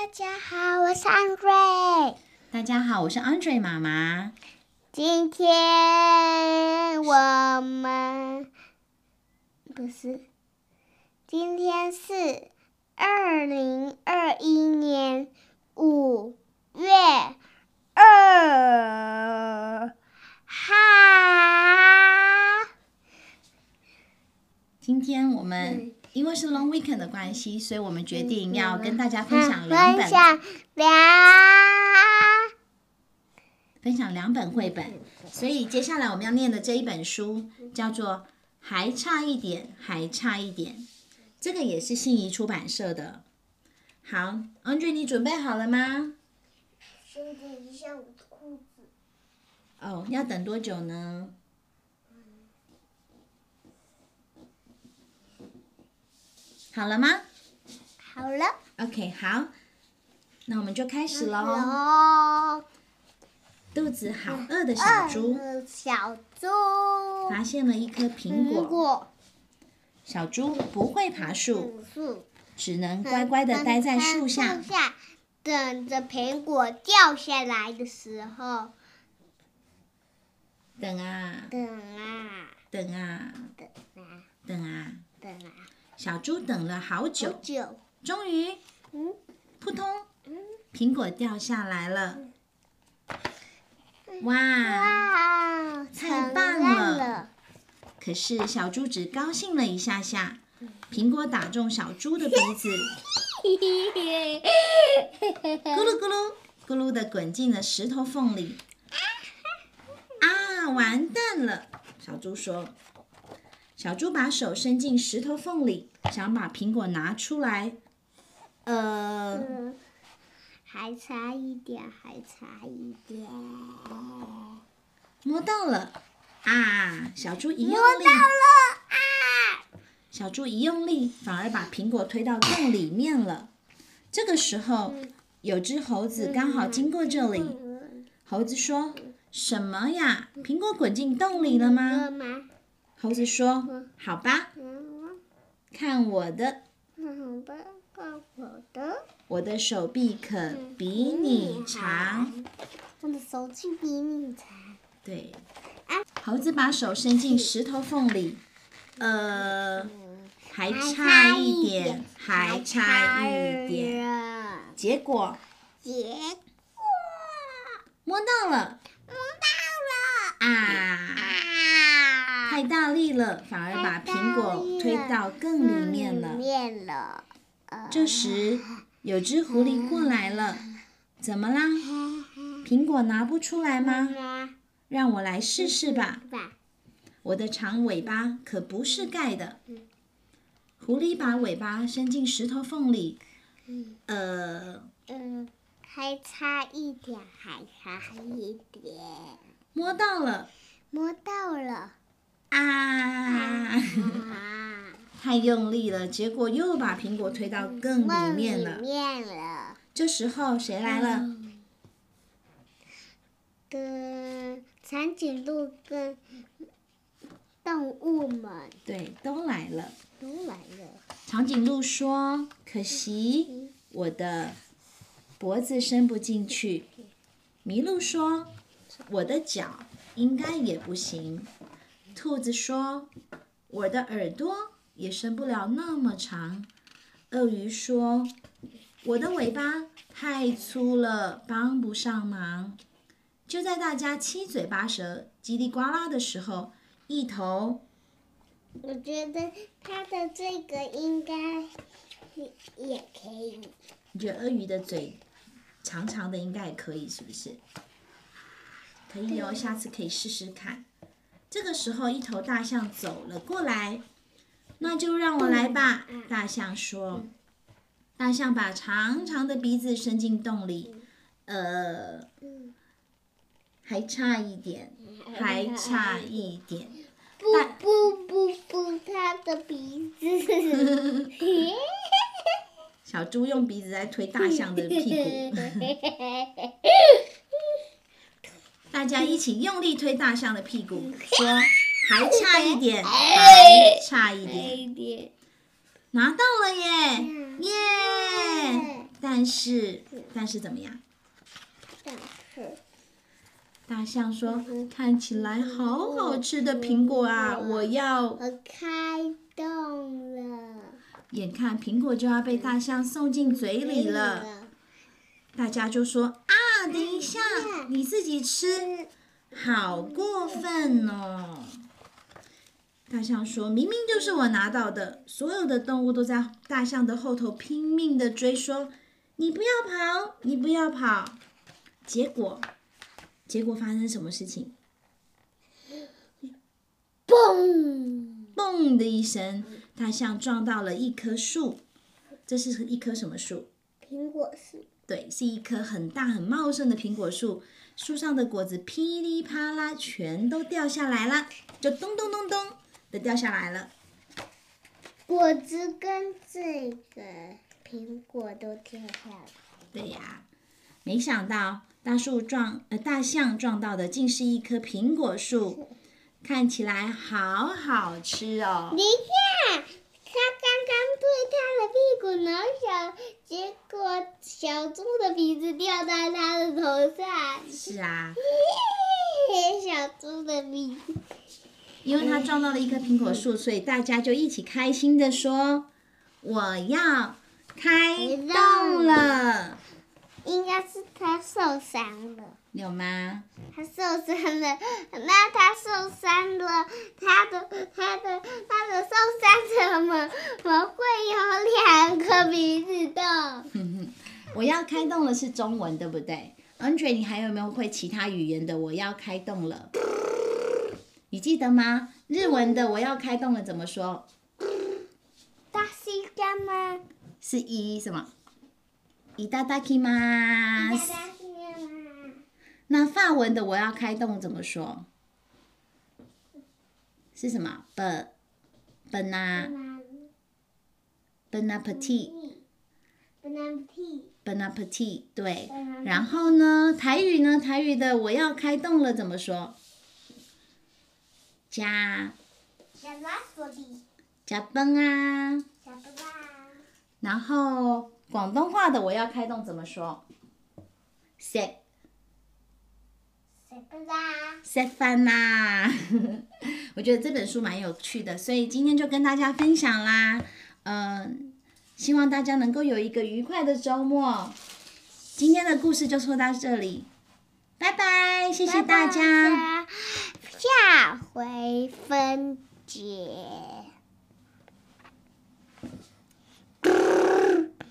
大家好，我是安瑞。大家好，我是 Andre 妈妈。今天我们不是，今天是二零二一年五月二号。今天我们因为是 Long Weekend 的关系，所以我们决定要跟大家分享两本分享两分享两本绘本。所以接下来我们要念的这一本书叫做《还差一点，还差一点》，这个也是信宜出版社的。好，Andre，你准备好了吗？先点一下我的裤子。哦，要等多久呢？好了吗？好了，？OK，好，那我们就开始喽。哦，肚子好饿的小猪。二小猪，发现了一颗苹果，果，小猪不会爬树，只能乖乖的待在树下。下，等着苹果掉下来的时候，等啊，等啊，等啊，等啊，等啊！等啊，小猪等了好好久，久，终于，嗯扑通，嗯，苹果掉下来了。哇！哇，太棒了了，可是小猪只高兴了一下下，苹果打中小猪的鼻子，咕噜咕噜咕噜的滚进了石头缝里。啊，完蛋了！小猪说。小猪把手伸进石头缝里，想把苹果拿出来。呃，嗯，还差一点，还差一点，摸到了！啊，小猪一用力，摸到了啊！小猪一用力，反而把苹果推到洞里面了。这个时候，有只猴子刚好经过这里。猴子说：“什么呀？苹果滚进洞里了吗？”吗？猴子说：“好吧，嗯，看我的，好吧，看我的，我的手臂可比你长。我的手臂比你长。”对，猴子把手伸进石头缝里，呃，还差一点，还差一点。点。结果结果摸到了摸到了啊！啊！了，反而把苹果推到更里面了。面了。呃这时，有只狐狸过来了，怎么啦？苹果拿不出来吗？让我来试试吧。我的长尾巴可不是盖的。狐狸把尾巴伸进石头缝里，呃，嗯，还差一点，还差一点，摸到了摸到了。啊！啊！太用力了，结果又把苹果推到更里面了里。面了。这时候谁来了？跟长颈鹿跟动物们对，都来了。都来了。长颈鹿说：“可惜我的脖子伸不进去。”麋鹿说：“我的脚应该也不行。”兔子说：“我的耳朵也伸不了那么长。”鳄鱼说：“我的尾巴太粗了，帮不上忙。”就在大家七嘴八舌、叽里呱啦的时候，一头我觉得它的这个应该也也可以。你觉得鳄鱼的嘴长长的应该也可以，是不是？可以哦，下次可以试试看。这个时候，一头大象走了过来，那就让我来吧。大象说。大象把长长的鼻子伸进洞里，呃，还差一点，还差一点。不不不不，它的鼻子。小猪用鼻子在推大象的屁股，大家一起用力推大象的屁股，说还差一点，还差一点，拿到了耶，耶！但是但是怎么样？但是。大象说：“看起来好好吃的苹果啊，我要。我开动了，”眼看苹果就要被大象送进嘴里了，大家就说：“啊，等一下，你自己吃，好过分哦！”大象说：“明明就是我拿到的。”所有的动物都在大象的后头拼命的追，说：“你不要跑，你不要跑！”结果，结果发生什么事情？嘣！嘣的一声，大象撞到了一棵树。这是一棵什么树？苹果树。对，是一棵很大很茂盛的苹果树。树上的果子噼里啪啦全都掉下来了，就咚咚咚咚的掉下来了。果子跟这个苹果都掉下来。对呀，没想到大树撞呃大象撞到的竟是一棵苹果树，看起来好好吃哦。你看，它的屁股挠小，结果小猪的鼻子掉在他的头上。是啊，小猪的鼻子。因为它撞到了一棵苹果树，所以大家就一起开心的说：“我要开动了。”应该是他受伤了。有吗？他受伤了，那他受伤了，他的他的他的受伤怎么怎么会有两个鼻子的？我要开动了是中文对不对？Andre，你还有没有会其他语言的？我要开动了，你记得吗？日文的我要开动了怎么说？大西干吗？是一什么？いただきます。那法文的我要开动怎么说？是什么？b bon bon appetit bon appetit 对。然后呢，台语呢？台语的我要开动了怎么说？加加崩啊。然后 广东话的我要开动怎么说？食食不啦？吃饭啦！我觉得这本书蛮有趣的，所以今天就跟大家分享啦。嗯，希望大家能够有一个愉快的周末。今天的故事就说到这里，拜拜！谢谢大家，下回分解。